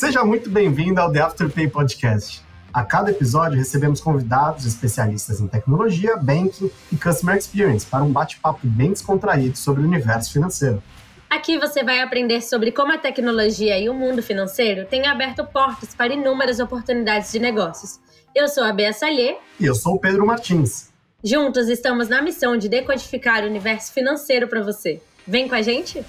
Seja muito bem-vindo ao The Afterpay Podcast. A cada episódio recebemos convidados especialistas em tecnologia, banking e customer experience para um bate-papo bem descontraído sobre o universo financeiro. Aqui você vai aprender sobre como a tecnologia e o mundo financeiro têm aberto portas para inúmeras oportunidades de negócios. Eu sou a Bea Salê. E eu sou o Pedro Martins. Juntos estamos na missão de decodificar o universo financeiro para você. Vem com a gente?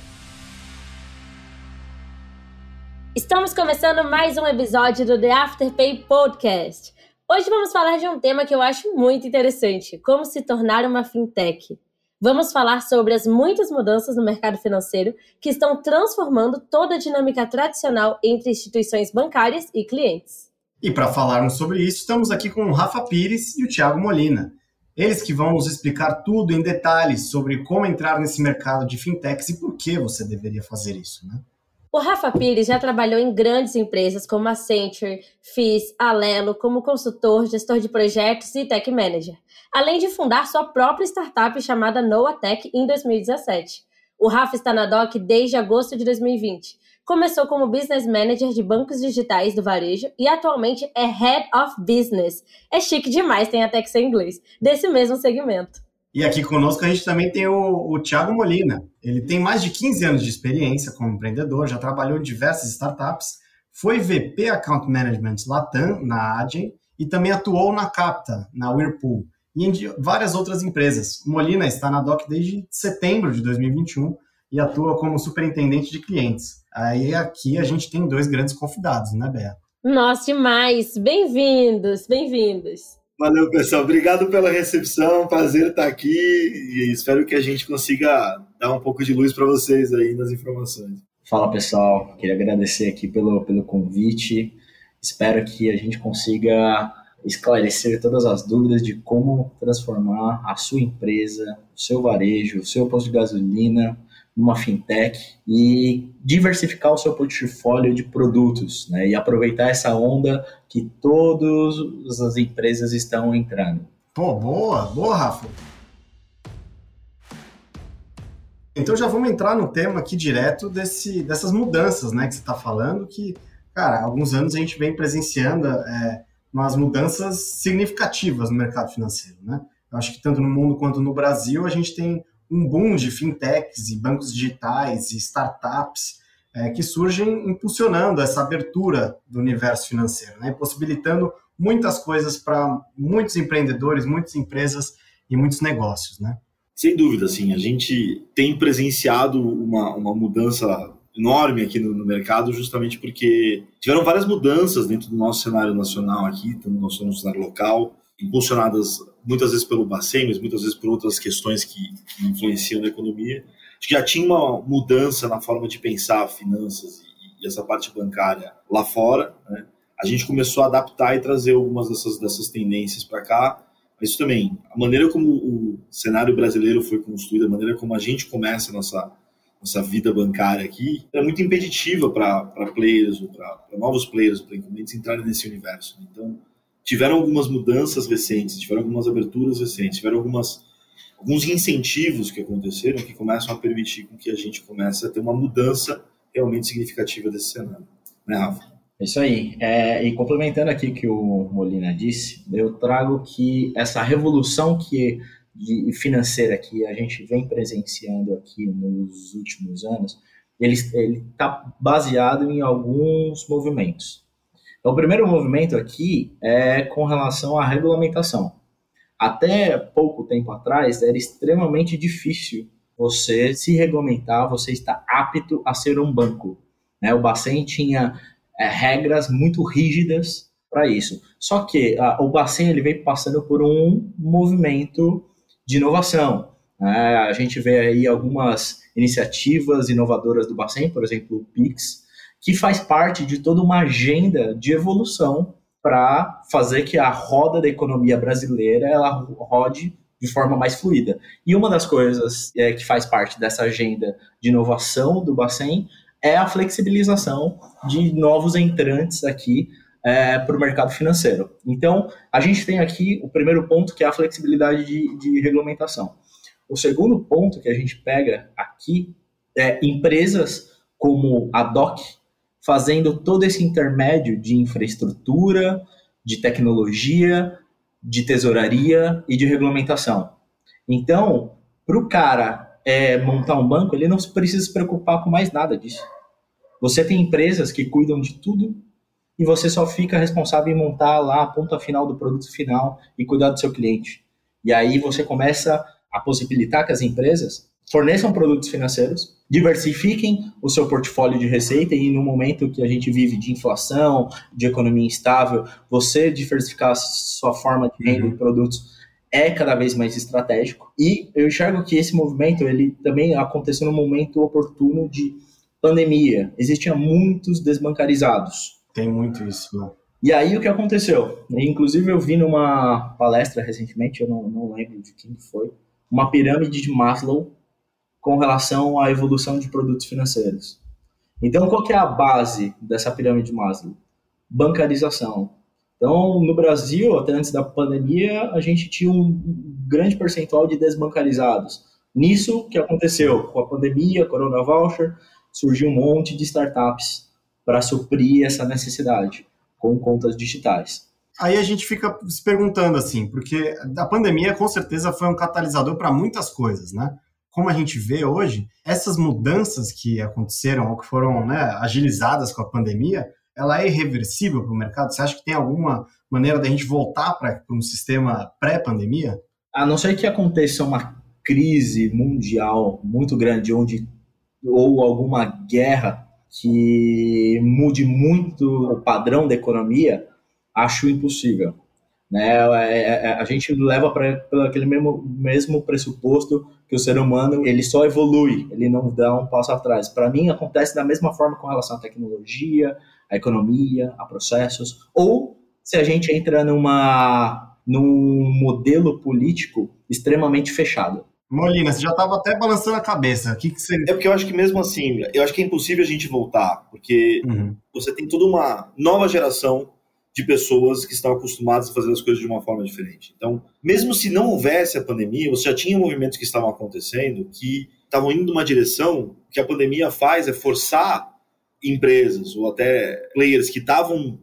Estamos começando mais um episódio do The Afterpay Podcast. Hoje vamos falar de um tema que eu acho muito interessante: como se tornar uma fintech. Vamos falar sobre as muitas mudanças no mercado financeiro que estão transformando toda a dinâmica tradicional entre instituições bancárias e clientes. E para falarmos sobre isso, estamos aqui com o Rafa Pires e o Thiago Molina. Eles que vão nos explicar tudo em detalhes sobre como entrar nesse mercado de fintechs e por que você deveria fazer isso, né? O Rafa Pires já trabalhou em grandes empresas como a Accenture, FIS, Alelo, como consultor, gestor de projetos e tech manager, além de fundar sua própria startup chamada Noatech em 2017. O Rafa está na DOC desde agosto de 2020. Começou como business manager de bancos digitais do varejo e atualmente é head of business. É chique demais, tem até que ser inglês, desse mesmo segmento. E aqui conosco a gente também tem o, o Thiago Molina. Ele tem mais de 15 anos de experiência como empreendedor, já trabalhou em diversas startups, foi VP Account Management Latam na Adyen e também atuou na Capta, na Whirlpool e em várias outras empresas. O Molina está na DOC desde setembro de 2021 e atua como superintendente de clientes. Aí aqui a gente tem dois grandes convidados, né, Bea? Nossa, demais! Bem-vindos, bem-vindos! Valeu, pessoal. Obrigado pela recepção. Prazer estar aqui e espero que a gente consiga dar um pouco de luz para vocês aí nas informações. Fala, pessoal. Queria agradecer aqui pelo, pelo convite. Espero que a gente consiga esclarecer todas as dúvidas de como transformar a sua empresa, o seu varejo, o seu posto de gasolina numa fintech e diversificar o seu portfólio de produtos, né? E aproveitar essa onda que todas as empresas estão entrando. Pô, boa, boa, Rafa. Então já vamos entrar no tema aqui direto desse, dessas mudanças, né, que você está falando, que, cara, há alguns anos a gente vem presenciando é, umas mudanças significativas no mercado financeiro, né? Eu acho que tanto no mundo quanto no Brasil a gente tem um boom de fintechs e bancos digitais e startups é, que surgem impulsionando essa abertura do universo financeiro, né, possibilitando muitas coisas para muitos empreendedores, muitas empresas e muitos negócios. Né? Sem dúvida, sim. A gente tem presenciado uma, uma mudança enorme aqui no, no, mercado, justamente porque tiveram várias mudanças dentro do nosso cenário nacional aqui, no nosso, no cenário local, impulsionadas muitas vezes pelo Bacen, mas muitas vezes por outras questões que, que influenciam na economia. Já tinha uma mudança na forma de pensar finanças e, e essa parte bancária lá fora. Né? A gente começou a adaptar e trazer algumas dessas, dessas tendências para cá. Mas também, a maneira como o cenário brasileiro foi construído, a maneira como a gente começa a nossa, nossa vida bancária aqui, é muito impeditiva para players, para novos players, para incumbentes entrarem nesse universo. Então, tiveram algumas mudanças recentes, tiveram algumas aberturas recentes, tiveram algumas, alguns incentivos que aconteceram que começam a permitir com que a gente comece a ter uma mudança realmente significativa desse cenário. Né, Rafa? É isso aí. É, e complementando aqui o que o Molina disse, eu trago que essa revolução que de, financeira que a gente vem presenciando aqui nos últimos anos, ele está baseado em alguns movimentos. Então, o primeiro movimento aqui é com relação à regulamentação. Até pouco tempo atrás, era extremamente difícil você se regulamentar, você estar apto a ser um banco. Né? O Bacen tinha é, regras muito rígidas para isso. Só que a, o Bacen ele veio passando por um movimento de inovação. Né? A gente vê aí algumas iniciativas inovadoras do Bacen, por exemplo, o Pix, que faz parte de toda uma agenda de evolução para fazer que a roda da economia brasileira ela rode de forma mais fluida. E uma das coisas é, que faz parte dessa agenda de inovação do Bacen é a flexibilização de novos entrantes aqui é, para o mercado financeiro. Então, a gente tem aqui o primeiro ponto, que é a flexibilidade de, de regulamentação. O segundo ponto que a gente pega aqui é empresas como a DOC, fazendo todo esse intermédio de infraestrutura, de tecnologia, de tesouraria e de regulamentação. Então, para o cara é, montar um banco, ele não precisa se preocupar com mais nada disso. Você tem empresas que cuidam de tudo e você só fica responsável em montar lá a ponta final do produto final e cuidar do seu cliente. E aí você começa a possibilitar que as empresas forneçam produtos financeiros, diversifiquem o seu portfólio de receita e no momento que a gente vive de inflação, de economia instável, você diversificar a sua forma de renda uhum. produtos é cada vez mais estratégico. E eu enxergo que esse movimento ele também aconteceu no momento oportuno de pandemia. Existiam muitos desbancarizados. Tem muito isso, né? E aí o que aconteceu? Inclusive eu vi numa palestra recentemente, eu não, não lembro de quem foi, uma pirâmide de Maslow com relação à evolução de produtos financeiros. Então, qual que é a base dessa pirâmide de Maslow? Bancarização. Então, no Brasil, até antes da pandemia, a gente tinha um grande percentual de desbancarizados. Nisso que aconteceu com a pandemia, Corona Voucher, surgiu um monte de startups para suprir essa necessidade com contas digitais. Aí a gente fica se perguntando assim, porque a pandemia com certeza foi um catalisador para muitas coisas, né? Como a gente vê hoje, essas mudanças que aconteceram ou que foram né, agilizadas com a pandemia, ela é irreversível para o mercado? Você acha que tem alguma maneira da gente voltar para um sistema pré-pandemia? A não ser que aconteça uma crise mundial muito grande, onde ou alguma guerra que mude muito o padrão da economia, acho impossível. Né? É, é, é, a gente leva para aquele mesmo, mesmo pressuposto que o ser humano ele só evolui, ele não dá um passo atrás. Para mim, acontece da mesma forma com relação à tecnologia, à economia, a processos, ou se a gente entra numa, num modelo político extremamente fechado. Molina, você já estava até balançando a cabeça. O que, que você. É porque eu acho que mesmo assim, eu acho que é impossível a gente voltar, porque uhum. você tem toda uma nova geração de pessoas que estão acostumadas a fazer as coisas de uma forma diferente. Então, mesmo se não houvesse a pandemia, você já tinha movimentos que estavam acontecendo que estavam indo numa direção que a pandemia faz é forçar empresas ou até players que estavam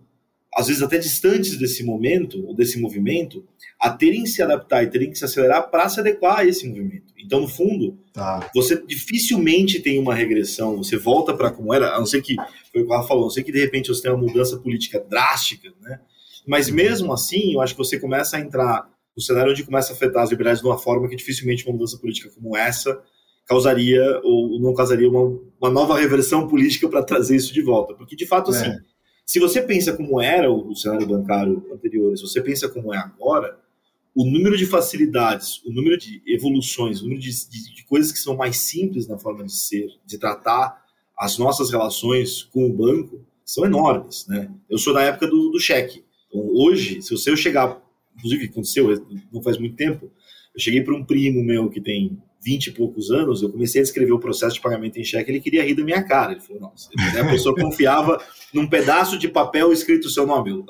às vezes até distantes desse momento ou desse movimento a terem que se adaptar e terem que se acelerar para se adequar a esse movimento. Então, no fundo, tá. você dificilmente tem uma regressão, você volta para como era, a não ser que, foi o que o Rafa falou, a não ser que de repente você tenha uma mudança política drástica, né? Mas mesmo assim, eu acho que você começa a entrar no cenário onde começa a afetar as liberdades de uma forma que dificilmente uma mudança política como essa causaria ou não causaria uma, uma nova reversão política para trazer isso de volta. Porque, de fato, assim, é. Se você pensa como era o, cenário bancário anterior, se você pensa como é agora, o número de facilidades, o número de evoluções, o número de, de, de, coisas que são mais simples na forma de ser, de tratar as nossas relações com o banco, são enormes. Né? Eu sou da época do, do cheque. Então, hoje, se eu chegar, inclusive aconteceu, não faz muito tempo, eu cheguei para um primo meu que tem 20 e poucos anos, eu comecei a escrever o processo de pagamento em cheque, ele queria rir da minha cara. Ele falou, nossa, né? a pessoa confiava num pedaço de papel escrito o seu nome. Eu,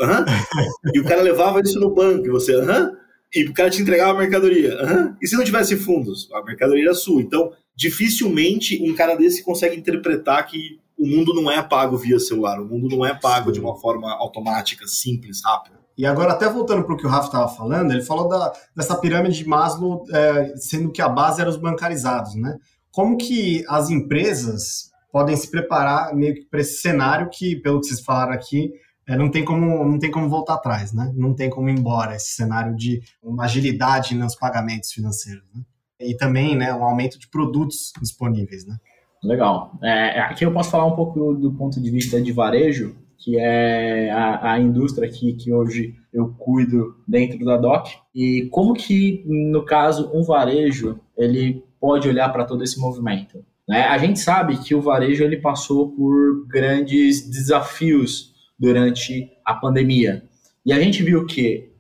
E o cara levava isso no banco, e você, aham? e o cara te entregava a mercadoria. Uhum. E se não tivesse fundos? A mercadoria era sua. Então, dificilmente um cara desse consegue interpretar que o mundo não é pago via celular, o mundo não é pago de uma forma automática, simples, rápida. E agora, até voltando para o que o Rafa estava falando, ele falou da, dessa pirâmide de Maslow, é, sendo que a base era os bancarizados, né? Como que as empresas podem se preparar meio que para esse cenário que, pelo que vocês falaram aqui, é, não, tem como, não tem como voltar atrás, né? Não tem como ir embora esse cenário de uma agilidade nos pagamentos financeiros, né? E também, né, um aumento de produtos disponíveis, né? Legal. É, aqui eu posso falar um pouco do ponto de vista de varejo, que é a, a indústria aqui que hoje eu cuido dentro da DOC, e como que, no caso, um varejo, ele pode olhar para todo esse movimento. Né? A gente sabe que o varejo ele passou por grandes desafios durante a pandemia. E a gente viu que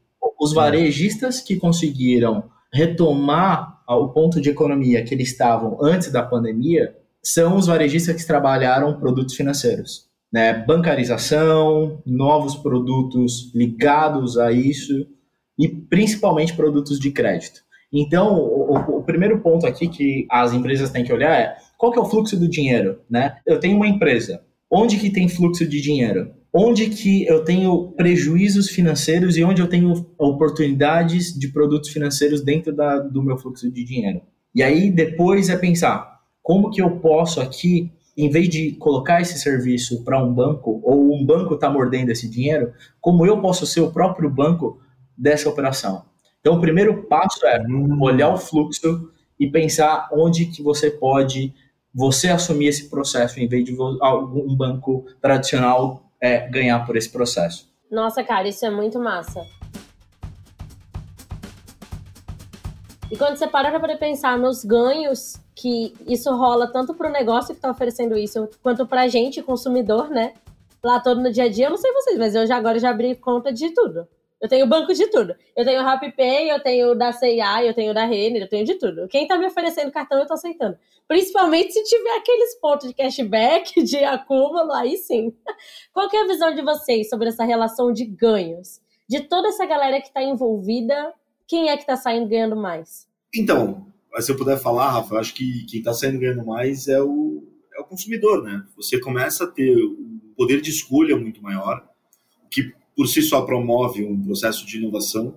os varejistas que conseguiram retomar o ponto de economia que eles estavam antes da pandemia são os varejistas que trabalharam produtos financeiros. Né? Bancarização, novos produtos ligados a isso e principalmente produtos de crédito. Então, o, o, primeiro ponto aqui que as empresas têm que olhar é qual que é o fluxo do dinheiro, né? Eu tenho uma empresa, onde que tem fluxo de dinheiro? Onde que eu tenho prejuízos financeiros e onde eu tenho oportunidades de produtos financeiros dentro da, do meu fluxo de dinheiro? E aí depois é pensar como que eu posso aqui, em vez de colocar esse serviço para um banco ou um banco está mordendo esse dinheiro, como eu posso ser o próprio banco dessa operação? Então o primeiro passo é hum. olhar o fluxo e pensar onde que você pode você assumir esse processo em vez de um banco tradicional é, ganhar por esse processo. Nossa, cara, isso é muito massa. E quando você para para pensar nos ganhos que isso rola tanto para o negócio que está oferecendo isso, quanto para a gente, consumidor, né? Lá todo no dia a dia, eu não sei vocês, mas eu já agora já abri conta de tudo. Eu tenho banco de tudo. Eu tenho RappiPay, eu tenho da CIA, eu tenho da Renner, eu tenho de tudo. Quem tá me oferecendo cartão, eu tô aceitando. Principalmente se tiver aqueles pontos de cashback, de acúmulo, aí sim. Qual é a visão de vocês sobre essa relação de ganhos? De toda essa galera que tá envolvida, quem é que tá saindo ganhando mais? Então, se eu puder falar, Rafa, acho que quem tá saindo ganhando mais é o, é o consumidor, né? Você começa a ter um poder de escolha muito maior, que por si só promove um processo de inovação.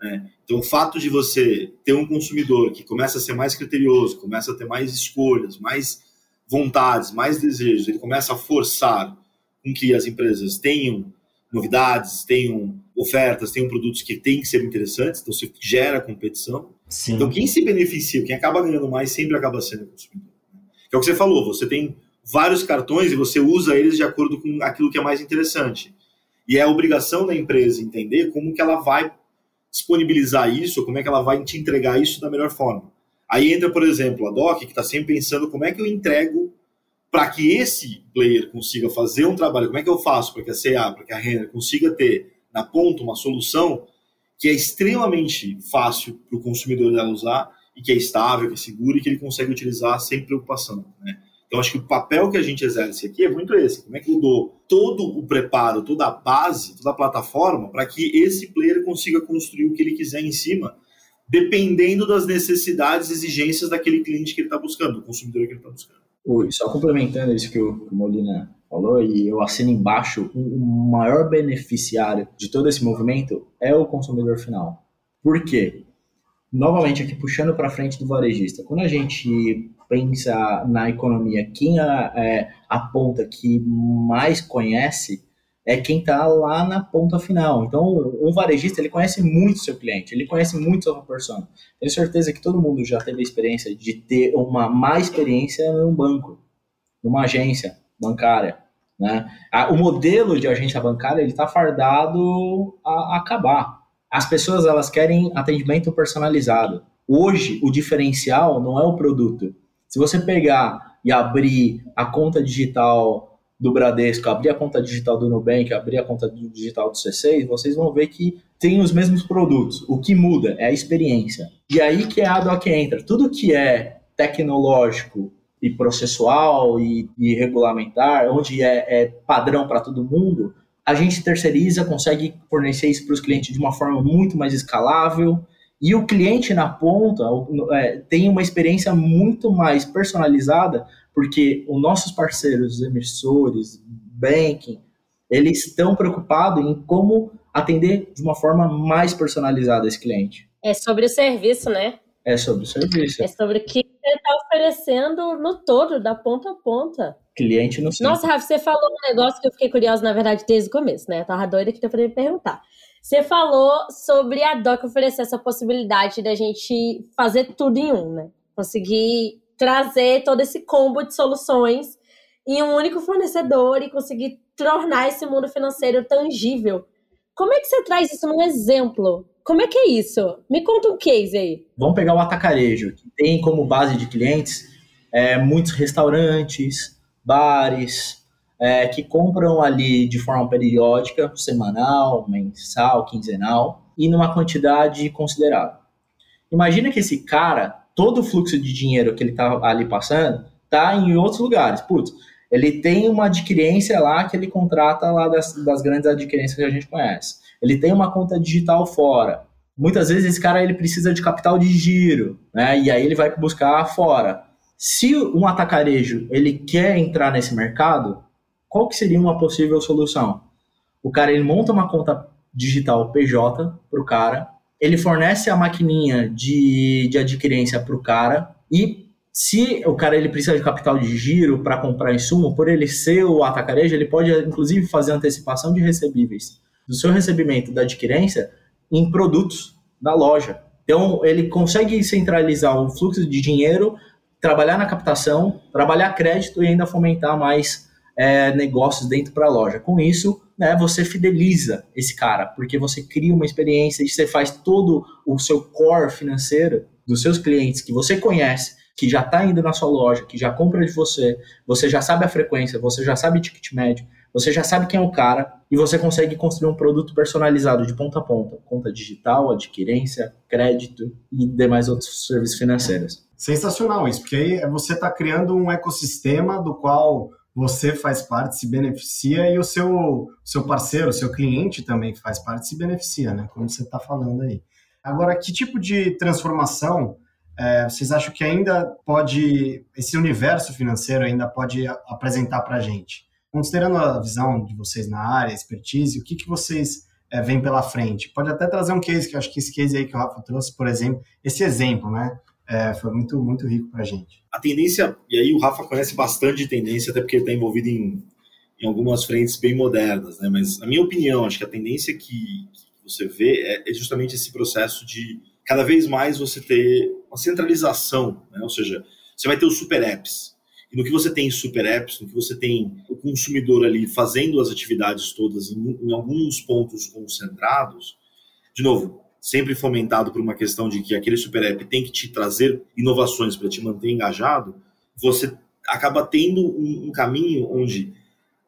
Né? Então, o fato de você ter um consumidor que começa a ser mais criterioso, começa a ter mais escolhas, mais vontades, mais desejos, ele começa a forçar com que as empresas tenham novidades, tenham ofertas, tenham produtos que têm que ser interessantes, então você gera competição. Sim. Então, quem se beneficia, quem acaba ganhando mais, sempre acaba sendo o consumidor. Né? É o que você falou, você tem vários cartões e você usa eles de acordo com aquilo que é mais interessante. E é a obrigação da empresa entender como que ela vai disponibilizar isso, como é que ela vai te entregar isso da melhor forma. Aí entra, por exemplo, a DOC, que está sempre pensando como é que eu entrego para que esse player consiga fazer um trabalho, como é que eu faço para que a CA, para que a Renner consiga ter na ponta uma solução que é extremamente fácil para o consumidor dela usar e que é estável, que é seguro e que ele consegue utilizar sem preocupação. Né? Então, acho que o papel que a gente exerce aqui é muito esse. Como é que eu dou todo o preparo, toda a base, toda a plataforma para que esse player consiga construir o que ele quiser em cima, dependendo das necessidades e exigências daquele cliente que ele está buscando, do consumidor que ele está buscando. Ui, só complementando isso que o Molina falou, e eu assino embaixo, o maior beneficiário de todo esse movimento é o consumidor final. Por quê? Novamente, aqui puxando para frente do varejista, quando a gente pensa na economia, quem a, é, a ponta que mais conhece é quem está lá na ponta final. Então, um varejista, ele conhece muito seu cliente, ele conhece muito sua persona. Tenho certeza que todo mundo já teve a experiência de ter uma má experiência num banco, numa agência bancária. Né? O modelo de agência bancária, ele está fardado a acabar. As pessoas, elas querem atendimento personalizado. Hoje, o diferencial não é o produto, se você pegar e abrir a conta digital do Bradesco, abrir a conta digital do Nubank, abrir a conta digital do C6, vocês vão ver que tem os mesmos produtos. O que muda é a experiência. E aí que é a DOC entra. Tudo que é tecnológico e processual e, e regulamentar, onde é, é padrão para todo mundo, a gente terceiriza, consegue fornecer isso para os clientes de uma forma muito mais escalável e o cliente na ponta é, tem uma experiência muito mais personalizada, porque os nossos parceiros, emissores, banking, eles estão preocupados em como atender de uma forma mais personalizada esse cliente. É sobre o serviço, né? É sobre o serviço. É sobre o que você está oferecendo no todo, da ponta a ponta. Cliente no centro. Nossa, Rafa, você falou um negócio que eu fiquei curiosa, na verdade, desde o começo, né? Eu tava doida que eu me perguntar. Você falou sobre a DOC oferecer essa possibilidade da gente fazer tudo em um, né? Conseguir trazer todo esse combo de soluções em um único fornecedor e conseguir tornar esse mundo financeiro tangível. Como é que você traz isso num exemplo? Como é que é isso? Me conta um case aí. Vamos pegar o atacarejo, que tem como base de clientes é, muitos restaurantes, bares, é, que compram ali de forma periódica, semanal, mensal, quinzenal, e numa quantidade considerável. Imagina que esse cara, todo o fluxo de dinheiro que ele está ali passando, está em outros lugares. Putz, ele tem uma adquirência lá que ele contrata lá das, das grandes adquirências que a gente conhece. Ele tem uma conta digital fora. Muitas vezes esse cara ele precisa de capital de giro, né? E aí ele vai buscar fora. Se um atacarejo ele quer entrar nesse mercado, qual que seria uma possível solução? O cara ele monta uma conta digital PJ para o cara, ele fornece a maquininha de, de adquirência para o cara e se o cara ele precisa de capital de giro para comprar insumo, por ele ser o atacarejo, ele pode inclusive fazer antecipação de recebíveis do seu recebimento da adquirência em produtos da loja. Então ele consegue centralizar o fluxo de dinheiro, trabalhar na captação, trabalhar crédito e ainda fomentar mais é, negócios dentro para a loja. Com isso, né, você fideliza esse cara, porque você cria uma experiência e você faz todo o seu core financeiro dos seus clientes que você conhece, que já está indo na sua loja, que já compra de você, você já sabe a frequência, você já sabe o ticket médio, você já sabe quem é o cara e você consegue construir um produto personalizado de ponta a ponta, conta digital, adquirência, crédito e demais outros serviços financeiros. Sensacional isso, porque aí você está criando um ecossistema do qual você faz parte, se beneficia e o seu, seu parceiro, seu cliente também faz parte, se beneficia, né? Como você está falando aí. Agora, que tipo de transformação é, vocês acham que ainda pode, esse universo financeiro ainda pode apresentar para a gente? Considerando a visão de vocês na área, expertise, o que, que vocês é, veem pela frente? Pode até trazer um case, que eu acho que esse case aí que o Rafa trouxe, por exemplo, esse exemplo, né? é, foi muito, muito rico para a gente. A tendência, e aí o Rafa conhece bastante de tendência, até porque ele está envolvido em, em algumas frentes bem modernas, né? mas na minha opinião, acho que a tendência que, que você vê é, é, justamente esse processo de cada vez mais você ter uma centralização, né? ou seja, você vai ter os super apps. E no que você tem super apps, no que você tem o consumidor ali fazendo as atividades todas em, em alguns pontos concentrados, de novo, sempre fomentado por uma questão de que aquele super app tem que te trazer inovações para te manter engajado, você acaba tendo um, um, caminho onde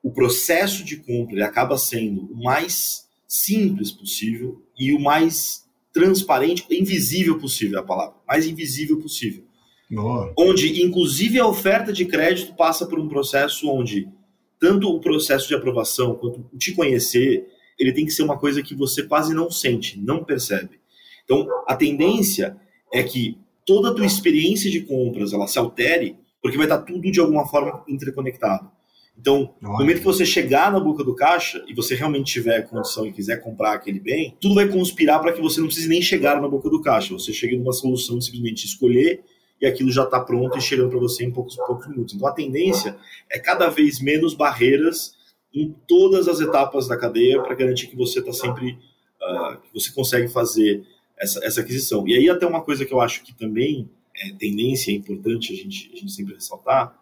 o processo de compra acaba sendo o mais simples possível e o mais transparente, invisível possível, é a palavra, mais invisível possível. Boa. Onde, inclusive, a oferta de crédito passa por um processo onde tanto o processo de aprovação quanto o te conhecer ele tem que ser uma coisa que você quase não sente, não percebe. Então, a tendência é que toda a tua experiência de compras ela se altere, porque vai estar tudo de alguma forma interconectado. Então, no momento que você chegar na boca do caixa e você realmente tiver condição e quiser comprar aquele bem, tudo vai conspirar para que você não precise nem chegar na boca do caixa. Você chegue numa solução de simplesmente escolher e aquilo já está pronto e chegando para você em poucos, poucos minutos. Então, a tendência é cada vez menos barreiras em todas as etapas da cadeia para garantir que você está sempre uh, que você consegue fazer essa, essa aquisição. E aí até uma coisa que eu acho que também é tendência, é importante a gente, a gente sempre ressaltar,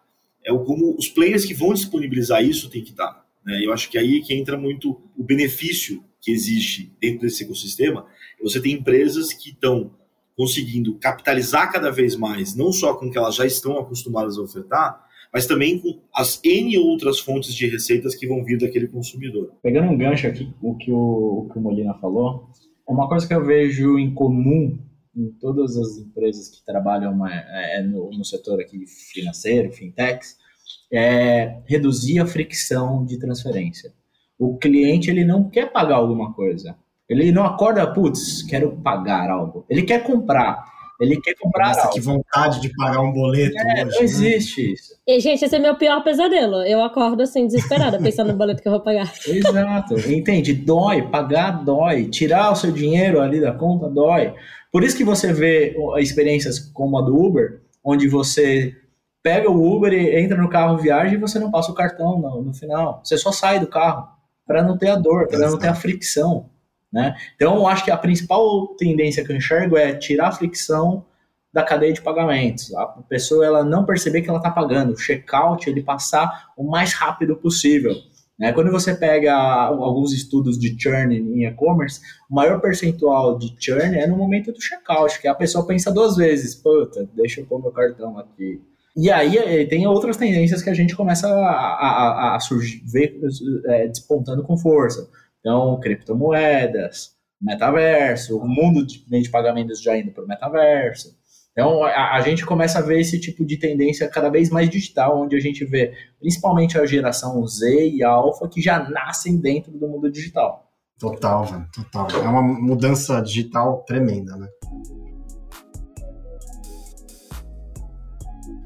é como os players que vão disponibilizar isso têm que estar. Né? Eu acho que aí é que entra muito o benefício que existe dentro desse ecossistema. Você tem empresas que estão conseguindo capitalizar cada vez mais, não só com o que elas já estão acostumadas a ofertar, mas também com as N outras fontes de receitas que vão vir daquele consumidor. Pegando um gancho aqui, o que o, o que o Molina falou, é uma coisa que eu vejo em comum em todas as empresas que trabalham é, é, no, no, setor aqui financeiro, fintechs, é reduzir a fricção de transferência. O cliente ele não quer pagar alguma coisa. Ele não acorda, putz, quero pagar algo. Ele quer comprar. Ele quer comprar Nossa, algo. que vontade de pagar um boleto é, hoje, Não né? existe isso. E, gente, esse é meu pior pesadelo. Eu acordo assim, desesperada, pensando no boleto que eu vou pagar. Exato. Entende? Dói. Pagar dói. Tirar o seu dinheiro ali da conta dói. Por isso que você vê experiências como a do Uber, onde você pega o Uber e entra no carro, viaja e você não passa o cartão no, no final. Você só sai do carro para não ter a dor, para não ter a fricção. Né? Então, eu acho que a principal tendência que eu enxergo é tirar a fricção da cadeia de pagamentos. A pessoa ela não perceber que ela está pagando. O checkout ele passar o mais rápido possível. Né? Quando você pega alguns estudos de churn em e-commerce, o maior percentual de churn é no momento do checkout, que a pessoa pensa duas vezes, puta, deixa eu pôr meu cartão aqui. E aí eh, tem outras tendências que a gente começa a, a, a surgir, ver é, despontando com força. Então, criptomoedas, metaverso, o mundo de, de pagamentos já indo para o metaverso. Então, a, a, gente começa a ver esse tipo de tendência cada vez mais digital, onde a gente vê principalmente a geração Z e Alpha que já nascem dentro do mundo digital. Total, velho, total. É uma mudança digital tremenda, né?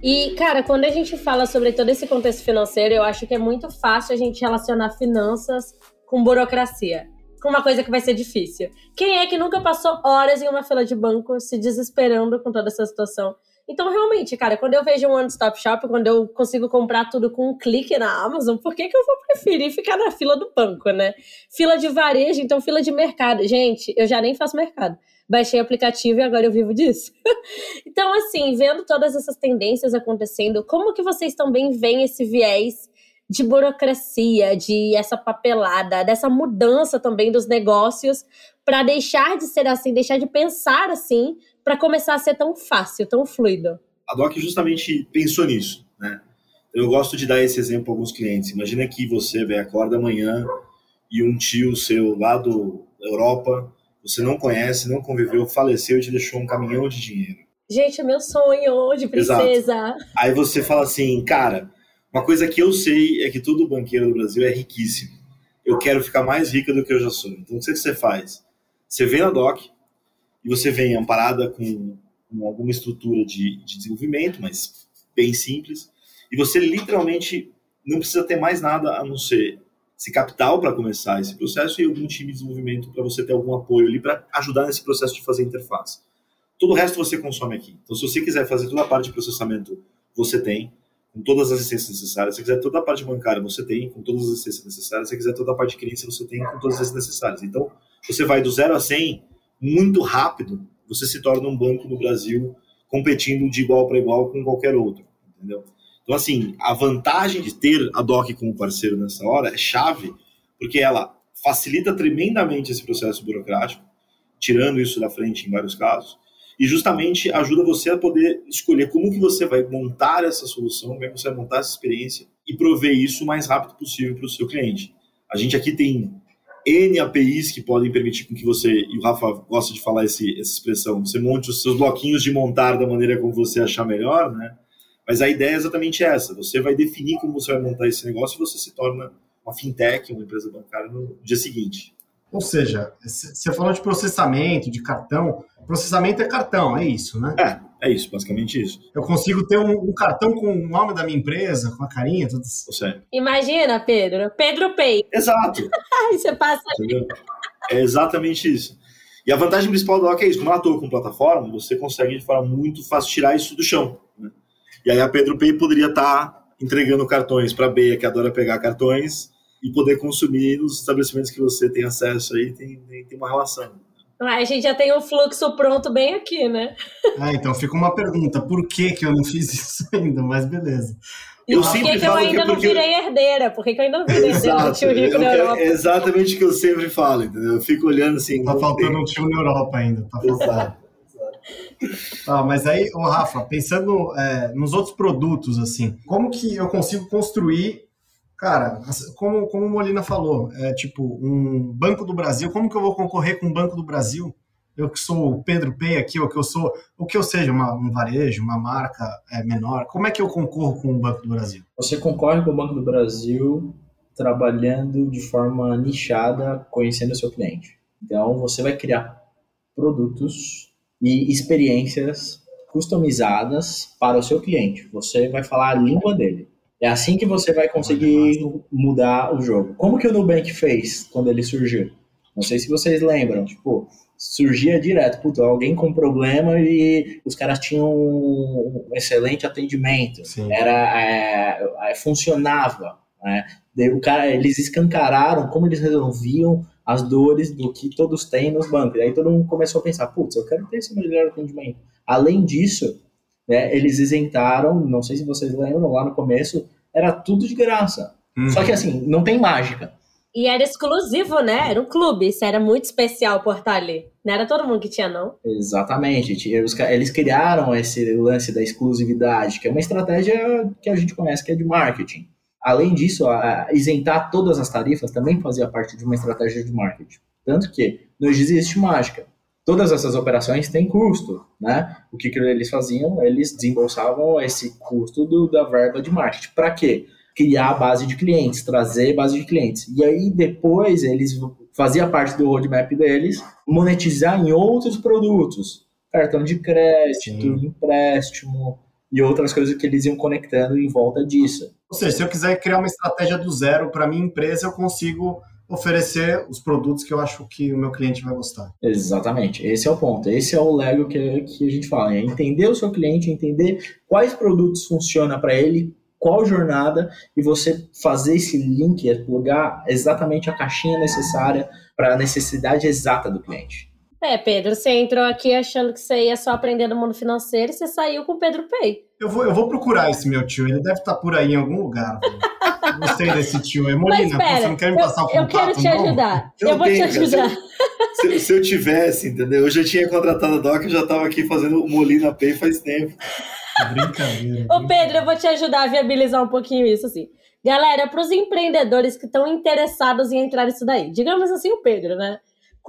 E, cara, quando a gente fala sobre todo esse contexto financeiro, eu acho que é muito fácil a gente relacionar finanças com burocracia. Com uma coisa que vai ser difícil. Quem é que nunca passou horas em uma fila de banco se desesperando com toda essa situação? Então, realmente, cara, quando eu vejo um one-stop shop, quando eu consigo comprar tudo com um clique na Amazon, por que, que eu vou preferir ficar na fila do banco, né? Fila de varejo, então fila de mercado. Gente, eu já nem faço mercado baixei o aplicativo e agora eu vivo disso. então, assim, vendo todas essas tendências acontecendo, como que vocês também veem esse viés de burocracia, de essa papelada, dessa mudança também dos negócios para deixar de ser assim, deixar de pensar assim, para começar a ser tão fácil, tão fluido? A Doc justamente pensou nisso, né? Eu gosto de dar esse exemplo para alguns clientes. Imagina que você vem acorda amanhã e um tio seu lá do Europa você não conhece, não conviveu, faleceu e te deixou um caminhão de dinheiro. Gente, é meu sonho de princesa. Exato. Aí você fala assim, cara, uma coisa que eu sei é que todo banqueiro do Brasil é riquíssimo. Eu quero ficar mais rica do que eu já sou. Então, o que você faz? Você vem na DOC e você vem amparada com, com alguma estrutura de, de desenvolvimento, mas bem simples, e você literalmente não precisa ter mais nada a não ser esse capital para começar esse processo e algum time de desenvolvimento para você ter algum apoio ali para ajudar nesse processo de fazer interface. Todo o resto você consome aqui. Então, se você quiser fazer toda a parte de processamento, você tem, com todas as licenças necessárias. Se quiser toda a parte bancária, você tem, com todas as licenças necessárias. Se quiser toda a parte de cliente, você tem, com todas as necessárias. Então, você vai do zero a 100 muito rápido, você se torna um banco no Brasil competindo de igual para igual com qualquer outro, entendeu? Então, assim, a vantagem de ter a DOC como parceiro nessa hora é chave, porque ela facilita tremendamente esse processo burocrático, tirando isso da frente em vários casos, e justamente ajuda você a poder escolher como que você vai montar essa solução, como é que você vai montar essa experiência e prover isso o mais rápido possível para o seu cliente. A gente aqui tem N APIs que podem permitir com que você, e o Rafa gosta de falar esse, essa expressão, você monte os seus bloquinhos de montar da maneira como você achar melhor, né? Mas a ideia é exatamente essa: você vai definir como você vai montar esse negócio e você se torna uma fintech, uma empresa bancária no dia seguinte. Ou seja, você falou de processamento, de cartão. Processamento é cartão, é isso, né? É, é isso, basicamente isso. Eu consigo ter um, um cartão com o nome da minha empresa, com a carinha, tudo isso. Imagina, Pedro. Pedro Pay. Exato. Aí você passa. Entendeu? É exatamente isso. E a vantagem principal do Doc é isso. Como ela atua com plataforma, você consegue de forma muito fácil tirar isso do chão. Né? E aí a Pedro Pay poderia estar tá entregando cartões para a Beia, que adora pegar cartões, e poder consumir nos estabelecimentos que você tem acesso aí, tem, tem, tem uma relação. Ah, a gente já tem um fluxo pronto bem aqui, né? Ah, então fica uma pergunta: por que, que eu não fiz isso ainda? Mas beleza. Eu por que, que eu ainda é não virei herdeira? Por que, que eu ainda não virei herdeira do tio rico na Europa? É exatamente o que eu sempre falo, entendeu? Eu fico olhando assim. Tá faltando um tio na Europa ainda. Tá faltando. Ah, mas aí, ô Rafa, pensando é, nos outros produtos, assim, como que eu consigo construir, cara, como, como o Molina falou, é tipo, um Banco do Brasil, como que eu vou concorrer com o Banco do Brasil? Eu que sou o Pedro P aqui, ou que eu sou, o que eu seja, uma, um varejo, uma marca é, menor, como é que eu concorro com o Banco do Brasil? Você concorre com o Banco do Brasil trabalhando de forma nichada, conhecendo o seu cliente. Então, você vai criar produtos e experiências customizadas para o seu cliente. Você vai falar a língua dele. É assim que você vai conseguir mudar o jogo. Como que o Nubank fez quando ele surgiu? Não sei se vocês lembram, tipo, surgia direto, puta, alguém com problema e os caras tinham um excelente atendimento, Sim. era é, é funcionava, né? o cara, eles escancararam como eles resolviam as dores do que todos têm nos bancos. E aí todo mundo começou a pensar, putz, eu quero ter esse melhor atendimento. Além disso, né, eles isentaram, não sei se vocês lembram, lá no começo, era tudo de graça. Uhum. Só que assim, não tem mágica. E era exclusivo, né? Era um clube, isso era muito especial por estar ali. Não era todo mundo que tinha, não. Exatamente. Eles criaram esse lance da exclusividade, que é uma estratégia que a gente conhece que é de marketing. Além disso, isentar todas as tarifas também fazia parte de uma estratégia de marketing. Tanto que não existe mágica. Todas essas operações têm custo, né? O que, que eles faziam? Eles desembolsavam esse custo do, da verba de marketing. Para quê? Criar base de clientes, trazer base de clientes. E aí depois eles fazia parte do roadmap deles monetizar em outros produtos, cartão de crédito, Sim. empréstimo, e outras coisas que eles iam conectando em volta disso. Ou seja, se eu quiser criar uma estratégia do zero para minha empresa, eu consigo oferecer os produtos que eu acho que o meu cliente vai gostar. Exatamente, esse é o ponto. Esse é o Lego que, que a gente fala, é entender o seu cliente, entender quais produtos funcionam para ele, qual jornada, e você fazer esse link, é plugar exatamente a caixinha necessária para a necessidade exata do cliente. É, Pedro, você entrou aqui achando que você ia só aprender no mundo financeiro e você saiu com o Pedro Pay. Eu vou, eu vou procurar esse meu tio, ele deve estar por aí em algum lugar. Gostei desse tio. É Molina, Mas, você não quer me passar o contato? Eu quero te não? ajudar. Eu, Eu vou tenho, te ajudar. Se, se eu tivesse, entendeu? Eu já tinha contratado a Doc, eu já estava aqui fazendo o Molina Pay faz tempo. Brincadeira. Ô, Pedro, eu vou te ajudar a viabilizar um pouquinho isso, assim. Galera, para os empreendedores que estão interessados em entrar nisso daí, digamos assim, o Pedro, né?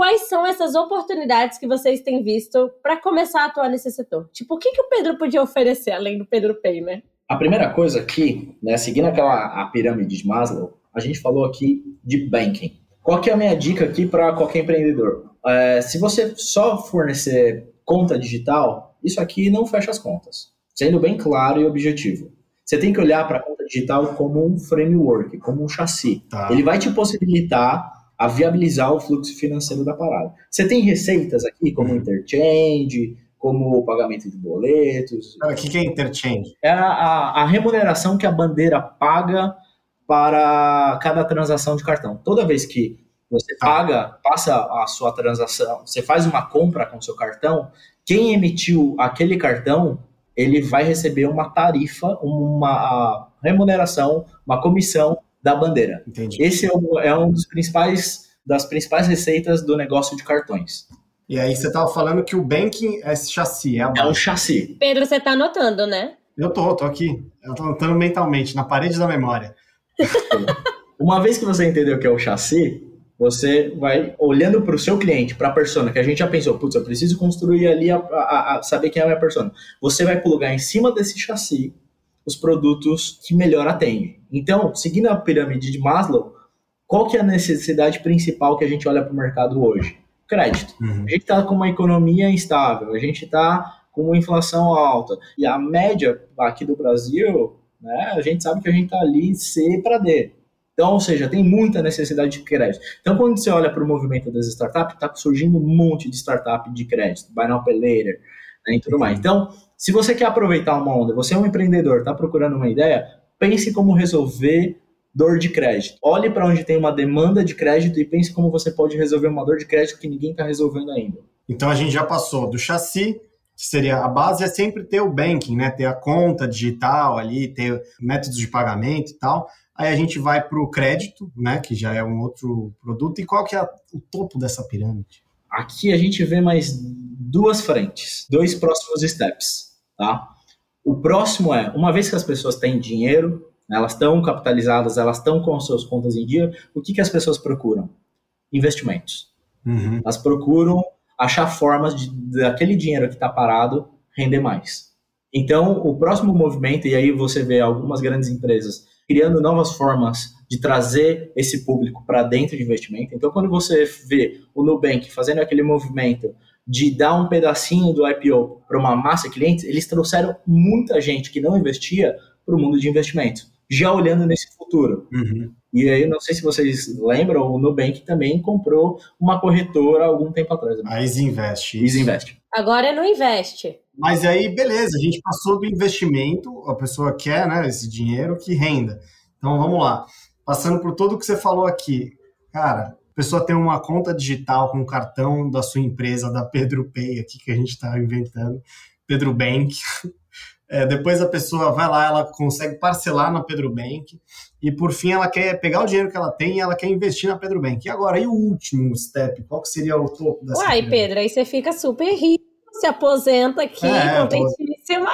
Quais são essas oportunidades que vocês têm visto para começar a atuar nesse setor? Tipo, o que, que o Pedro podia oferecer além do Pedro Pay, né? A primeira coisa aqui, né, seguindo aquela a pirâmide de Maslow, a gente falou aqui de banking. Qual que é a minha dica aqui para qualquer empreendedor? É, se você só fornecer conta digital, isso aqui não fecha as contas. Sendo bem claro e objetivo. Você tem que olhar para a conta digital como um framework, como um chassi. Tá. Ele vai te possibilitar a viabilizar o fluxo financeiro da parada. Você tem receitas aqui, como Uhum. interchange, como o pagamento de boletos, Cara, o que que é interchange? é a, a- a remuneração que a bandeira paga para cada transação de cartão. Toda vez que você Tá. paga, passa a sua transação, você faz uma compra com seu cartão, quem emitiu aquele cartão, ele vai receber uma tarifa, uma remuneração, uma comissão da bandeira. Entendi. Esse é, o- é um dos principais das principais receitas do negócio de cartões. E aí você tava falando que o banking é esse chassi, é a É um chassi. Pedro, você tá anotando, né? Eu tô, tô aqui. Eu tô anotando mentalmente, na parede da memória. Uma vez que você entendeu o que é o chassi, você vai olhando para o seu cliente, para a persona, que a gente já pensou, putz, eu preciso construir ali, a, a- a- saber quem é a minha persona. Você vai plugar em cima desse chassi os produtos que melhor atendem. Então, seguindo a pirâmide de Maslow, qual que é a necessidade principal que a gente olha para o mercado hoje? Crédito. Uhum. A gente está com uma economia instável, a gente está com uma inflação alta. E a média aqui do Brasil, né, a gente sabe que a gente está ali C para D. Então, ou seja, tem muita necessidade de crédito. Então, quando você olha para o movimento das startups, está surgindo um monte de startup de crédito, Buy Now Pay Later né, e tudo mais. Então, se você quer aproveitar uma onda, você é um empreendedor, está procurando uma ideia, pense como resolver dor de crédito. Olhe para onde tem uma demanda de crédito e pense como você pode resolver uma dor de crédito que ninguém está resolvendo ainda. Então a gente já passou do chassi, que seria a base é sempre ter o banking, né? Ter a conta digital ali, ter métodos de pagamento e tal. Aí a gente vai para o crédito, né? Que já é um outro produto. E qual que é o topo dessa pirâmide? Aqui a gente vê mais duas frentes, dois próximos steps, tá? O próximo é, uma vez que as pessoas têm dinheiro, elas estão capitalizadas, elas estão com suas contas em dia, o que, que as pessoas procuram? Investimentos. Uhum. Elas procuram achar formas de, daquele dinheiro que está parado render mais. Então, o próximo movimento, e aí você vê algumas grandes empresas criando novas formas de trazer esse público para dentro de investimento. Então, quando você vê o Nubank fazendo aquele movimento de dar um pedacinho do IPO para uma massa de clientes, eles trouxeram muita gente que não investia para o mundo de investimento, já olhando nesse futuro. Uhum. E aí, não sei se vocês lembram, o Nubank também comprou uma corretora há algum tempo atrás. Né? A Easy Invest. Easy Invest. Agora não investe. Mas aí, beleza, a gente passou do investimento, a pessoa quer né, esse dinheiro que renda. Então vamos lá. Passando por tudo que você falou aqui, cara, a pessoa tem uma conta digital com o cartão da sua empresa, da Pedro Pay, aqui que a gente está inventando, Pedro Bank. É, depois a pessoa vai lá, ela consegue parcelar na Pedro Bank. E por fim, ela quer pegar o dinheiro que ela tem e ela quer investir na Pedro Bank. E agora, e o último step? Qual que seria o topo dessa Uai, pirâmide? Pedro, aí você fica super rico, se aposenta aqui, É,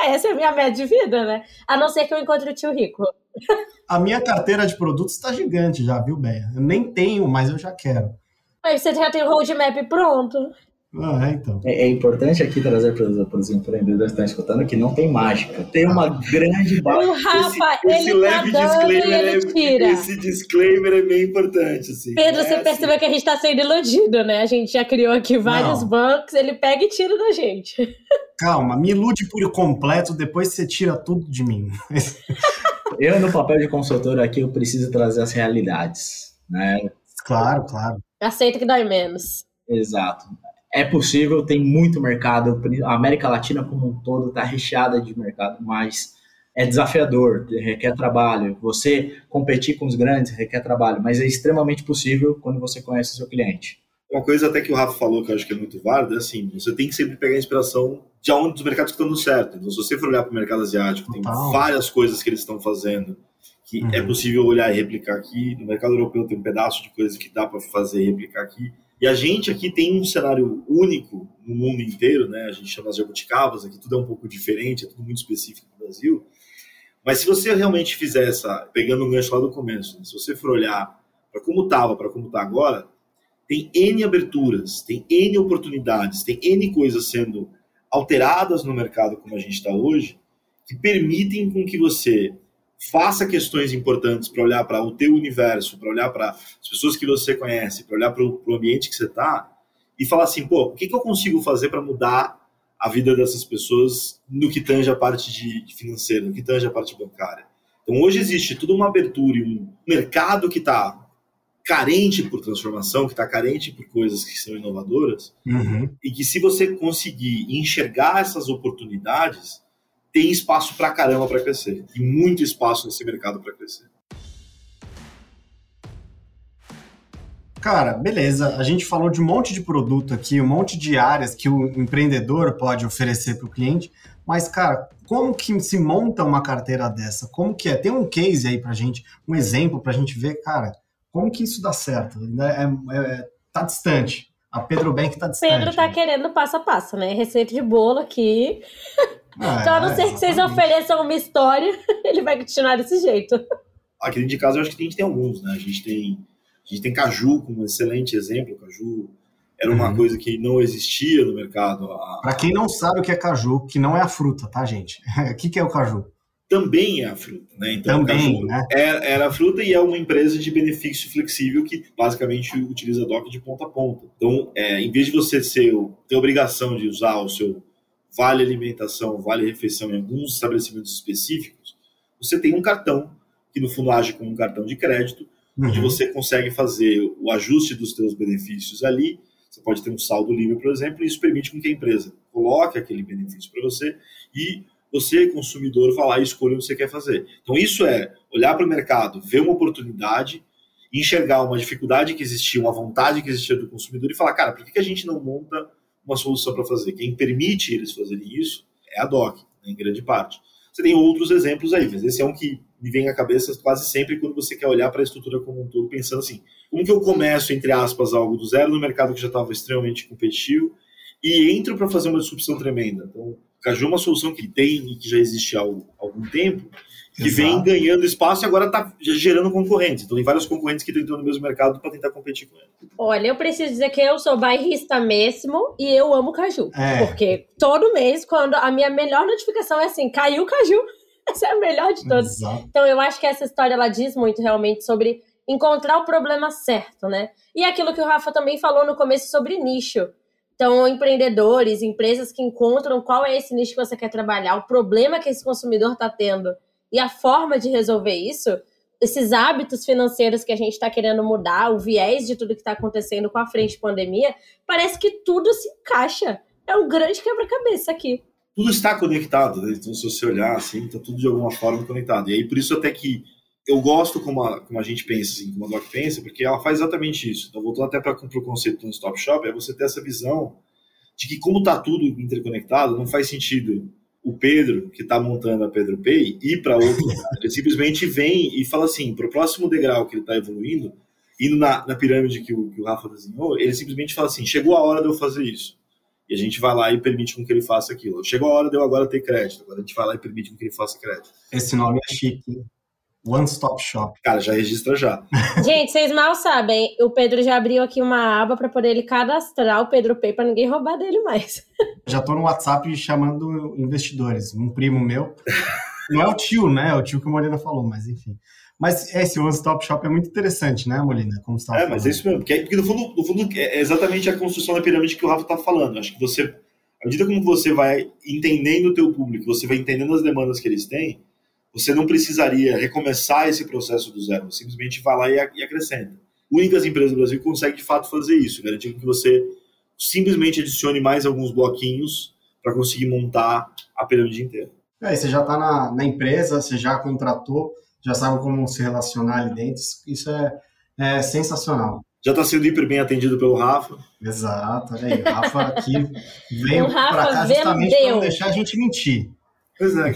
Essa é a minha média de vida, né? A não ser que eu encontre o tio rico. A minha carteira de produtos está gigante já, viu, Beia? Eu nem tenho, mas eu já quero. Aí você já tem o roadmap pronto. Ah, é, então. É, é importante aqui trazer para os empreendedores que estão escutando que não tem mágica. Tem uma grande O base. Rafa, esse ele tá leve dando e disclaimer ele é, tira. esse disclaimer é bem importante, assim. Pedro, É você assim. percebeu que a gente tá sendo iludido, né? A gente já criou aqui vários Não. bancos, ele pega e tira da gente. Calma, me ilude por completo, depois você tira tudo de mim. eu, no papel de consultor aqui, eu preciso trazer as realidades, né? Claro, claro. Aceita que dói menos. Exato. É possível, tem muito mercado, a América Latina como um todo está recheada de mercado, mas é desafiador, requer trabalho. Você competir com os grandes requer trabalho, mas é extremamente possível quando você conhece o seu cliente. Uma coisa até que o Rafa falou que eu acho que é muito válida é assim, você tem que sempre pegar inspiração de onde dos mercados que estão dando certo. Então, se você for olhar para o mercado asiático, tem várias coisas que eles estão fazendo que é uhum. é possível olhar e replicar aqui. No mercado europeu tem um pedaço de coisa que dá para fazer e replicar aqui. E a gente aqui tem um cenário único no mundo inteiro, né? A gente chama as jabuticabas, aqui tudo é um pouco diferente, é tudo muito específico do Brasil. Mas se você realmente fizer essa, pegando um gancho lá do começo, né? se você for olhar para como estava, para como está agora, tem N aberturas, tem N oportunidades, tem N coisas sendo alteradas no mercado como a gente está hoje, que permitem com que você faça questões importantes para olhar para o teu universo, para olhar para as pessoas que você conhece, para olhar para o ambiente que você está e falar assim, pô, o que, que eu consigo fazer para mudar a vida dessas pessoas no que tange a parte de financeira, no que tange a parte bancária. Então hoje existe toda uma abertura e um mercado que está carente por transformação, que está carente por coisas que são inovadoras, uhum. e que se você conseguir enxergar essas oportunidades, tem espaço para caramba para crescer. Tem muito espaço nesse mercado para crescer. Cara, beleza. A gente falou de um monte de produto aqui, um monte de áreas que o empreendedor pode oferecer para o cliente. Mas, cara, como que se monta uma carteira dessa? Como que é? Tem um case aí para gente, um exemplo para a gente ver, cara, como que isso dá certo? É, é, tá distante. A Pedro Bank tá distante. Pedro tá né? querendo passo a passo, né? Receita de bolo aqui. Ah, então, a não ser que vocês ofereçam uma história, ele vai continuar desse jeito. Aqui dentro de casa, eu acho que a gente tem alguns, né? A gente tem, a gente tem caju como um excelente exemplo. Caju era uma uhum. coisa que não existia no mercado. Para quem não sabe o que é caju, que não é a fruta, tá, gente? O que, que é o caju? Também é a fruta, né? Então, Também, né? Era, é, era a fruta e é uma empresa de benefício flexível que basicamente utiliza DOC de ponta a ponta. Então, é, em vez de você ser, ter obrigação de usar o seu vale alimentação, vale refeição em alguns estabelecimentos específicos, você tem um cartão que no fundo age como um cartão de crédito, uhum. onde você consegue fazer o ajuste dos seus benefícios ali. Você pode ter um saldo livre, por exemplo, e isso permite que a empresa coloque aquele benefício para você e você, consumidor, vá lá e escolha o que você quer fazer. Então, isso é olhar para o mercado, ver uma oportunidade, enxergar uma dificuldade que existia, uma vontade que existia do consumidor e falar, cara, por que a gente não monta uma solução para fazer. Quem permite eles fazerem isso é a DOC, né, em grande parte. Você tem outros exemplos aí, mas esse é um que me vem à cabeça quase sempre quando você quer olhar para a estrutura como um todo, pensando assim: como que eu começo, entre aspas, algo do zero no mercado que já estava extremamente competitivo e entro para fazer uma disrupção tremenda? Então, Caju é uma solução que tem e que já existe há algum tempo, que Exato. vem ganhando espaço e agora está gerando concorrentes. Então, tem vários concorrentes que estão entrando no mesmo mercado para tentar competir com ele. Olha, eu preciso dizer que eu sou bairrista mesmo e eu amo caju. É. Porque todo mês, quando a minha melhor notificação é assim, caiu caju. Essa é a melhor de todas. Exato. Então, eu acho que essa história ela diz muito realmente sobre encontrar o problema certo, né? E aquilo que o Rafa também falou no começo sobre nicho. Então, empreendedores, empresas que encontram qual é esse nicho que você quer trabalhar, o problema que esse consumidor está tendo e a forma de resolver isso, esses hábitos financeiros que a gente está querendo mudar, o viés de tudo que está acontecendo com a frente pandemia, parece que tudo se encaixa. É um grande quebra-cabeça aqui. Tudo está conectado, né? então se você olhar assim, está tudo de alguma forma conectado. E aí por isso até que eu gosto como a, como a gente pensa, assim, como a Doc pensa, porque ela faz exatamente isso. Então voltando até para o conceito do stop shop, é você ter essa visão de que como está tudo interconectado, não faz sentido o Pedro, que está montando a Pedro Pay, ir para outro lugar. Ele simplesmente vem e fala assim, para o próximo degrau que ele está evoluindo, indo na, na pirâmide que o, que o Rafa desenhou, ele simplesmente fala assim, chegou a hora de eu fazer isso. E a gente vai lá e permite com que ele faça aquilo. Chegou a hora de eu agora ter crédito. Agora a gente vai lá e permite com que ele faça crédito. Esse nome é chique. One Stop Shop. Cara, já registra já. Gente, vocês mal sabem, o Pedro já abriu aqui uma aba para poder ele cadastrar o Pedro Pay para ninguém roubar dele mais. Já tô no WhatsApp chamando investidores. Um primo meu. Não é o tio, né? É o tio que o Molina falou, mas enfim. Mas esse One Stop Shop é muito interessante, né, Molina? Como você é, falando. mas é isso mesmo. Porque, porque no, fundo, no fundo é exatamente a construção da pirâmide que o Rafa tá falando. Acho que você à medida como você vai entendendo o teu público, você vai entendendo as demandas que eles têm, você não precisaria recomeçar esse processo do zero, você simplesmente vai lá e acrescenta. Únicas empresas do Brasil conseguem de fato fazer isso, garantindo que você simplesmente adicione mais alguns bloquinhos para conseguir montar a pirâmide inteira. É, você já está na, na, empresa, você já contratou, já sabe como se relacionar ali dentro. Isso é, é sensacional. Já está sendo hiper bem atendido pelo Rafa. Exato, olha aí. O Rafa aqui veio para cá justamente para não deixar a gente mentir. Pois é.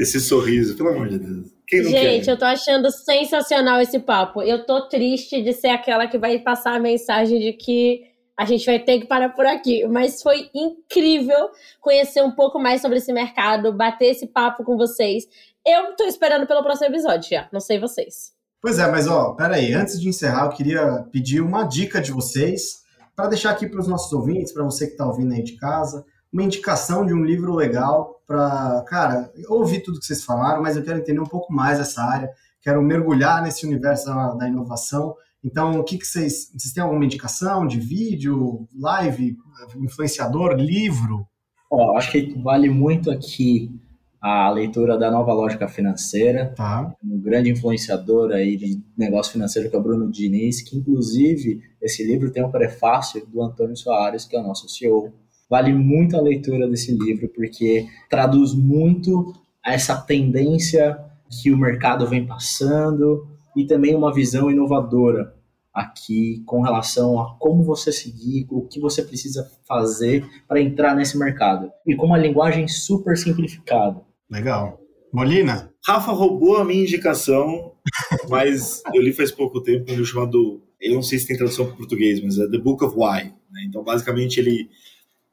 Esse sorriso, pelo amor de Deus. Gente, quer? eu tô achando sensacional esse papo. Eu tô triste de ser aquela que vai passar a mensagem de que a gente vai ter que parar por aqui. Mas foi incrível conhecer um pouco mais sobre esse mercado, bater esse papo com vocês. Eu tô esperando pelo próximo episódio já, não sei vocês. Pois é, mas ó, peraí, antes de encerrar, eu queria pedir uma dica de vocês para deixar aqui para os nossos ouvintes, para você que está ouvindo aí de casa, uma indicação de um livro legal para, cara, eu ouvi tudo que vocês falaram, mas eu quero entender um pouco mais essa área, quero mergulhar nesse universo da, da inovação então, o que, que vocês. Vocês têm alguma indicação de vídeo, live, influenciador, livro? Ó, acho que vale muito aqui a leitura da Nova Lógica Financeira. Tá. Um grande influenciador aí de negócio financeiro que é o Bruno Diniz, que inclusive esse livro tem um prefácio do Antônio Soares, que é o nosso CEO. Vale muito a leitura desse livro, porque traduz muito essa tendência que o mercado vem passando, e também uma visão inovadora aqui com relação a como você seguir, o que você precisa fazer para entrar nesse mercado. E com uma linguagem super simplificada. Legal. Molina? Rafa roubou a minha indicação, mas eu li faz pouco tempo um livro chamado, eu não sei se tem tradução para português, mas é The Book of Why. Né? Então, basicamente, ele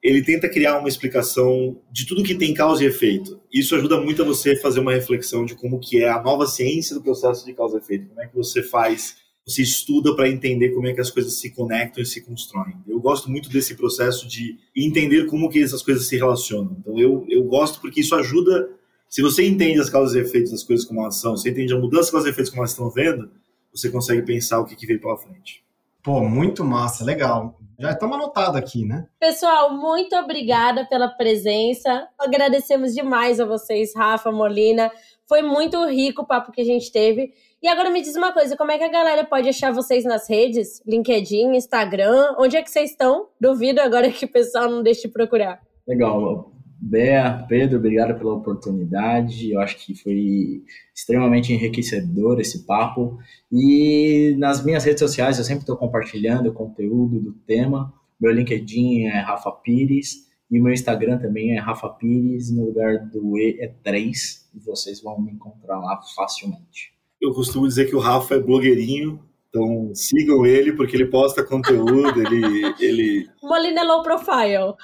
ele tenta criar uma explicação de tudo que tem causa e efeito. Isso ajuda muito a você fazer uma reflexão de como que é a nova ciência do processo de causa e efeito. Como é que você faz, você estuda para entender como é que as coisas se conectam e se constroem. Eu gosto muito desse processo de entender como que essas coisas se relacionam. Então eu, eu gosto porque isso ajuda, se você entende as causas e efeitos das coisas como elas são, você entende a mudança das causas e efeitos como elas estão vendo, você consegue pensar o que, que veio pela frente. Pô, muito massa, legal. Já estamos anotados aqui, né? Pessoal, muito obrigada pela presença. Agradecemos demais a vocês, Rafa, Molina. Foi muito rico o papo que a gente teve. E agora me diz uma coisa, como é que a galera pode achar vocês nas redes? LinkedIn, Instagram? Onde é que vocês estão? Duvido agora que o pessoal não deixe de procurar. Legal. Bea, Pedro, obrigado pela oportunidade. Eu acho que foi extremamente enriquecedor esse papo. E nas minhas redes sociais eu sempre estou compartilhando conteúdo do tema. Meu LinkedIn é Rafa Pires e meu Instagram também é Rafa Pires. No lugar do E é 3 e vocês vão me encontrar lá facilmente. Eu costumo dizer que o Rafa é blogueirinho, então sigam ele porque ele posta conteúdo, ele, ele... Molina Low Profile.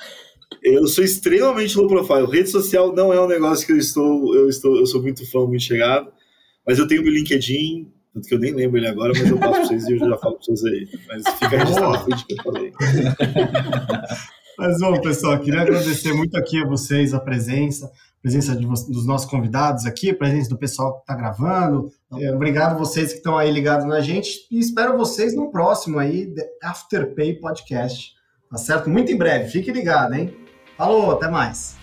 Eu sou extremamente low profile. Rede social não é um negócio que eu estou, eu estou, eu sou muito fã, muito chegado. Mas eu tenho meu LinkedIn, tanto que eu nem lembro ele agora, mas eu passo para vocês e eu já falo para vocês aí. Mas fica registrado o que eu falei. Mas bom, pessoal, queria agradecer muito aqui a vocês a presença, a presença de, dos nossos convidados aqui, a presença do pessoal que está gravando. É, obrigado vocês que estão aí ligados na gente e espero vocês no próximo aí, Afterpay Podcast. Tá certo? Muito em breve, fique ligado, hein? Falou, até mais.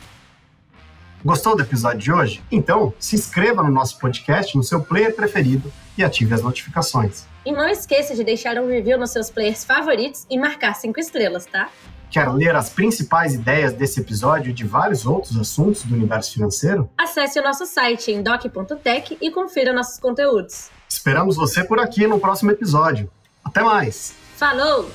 Gostou do episódio de hoje? Então, se inscreva no nosso podcast no seu player preferido e ative as notificações. E não esqueça de deixar um review nos seus players favoritos e marcar cinco estrelas, tá? Quer ler as principais ideias desse episódio e de vários outros assuntos do universo financeiro? Acesse o nosso site em doc.tech e confira nossos conteúdos. Esperamos você por aqui no próximo episódio. Até mais! Falou!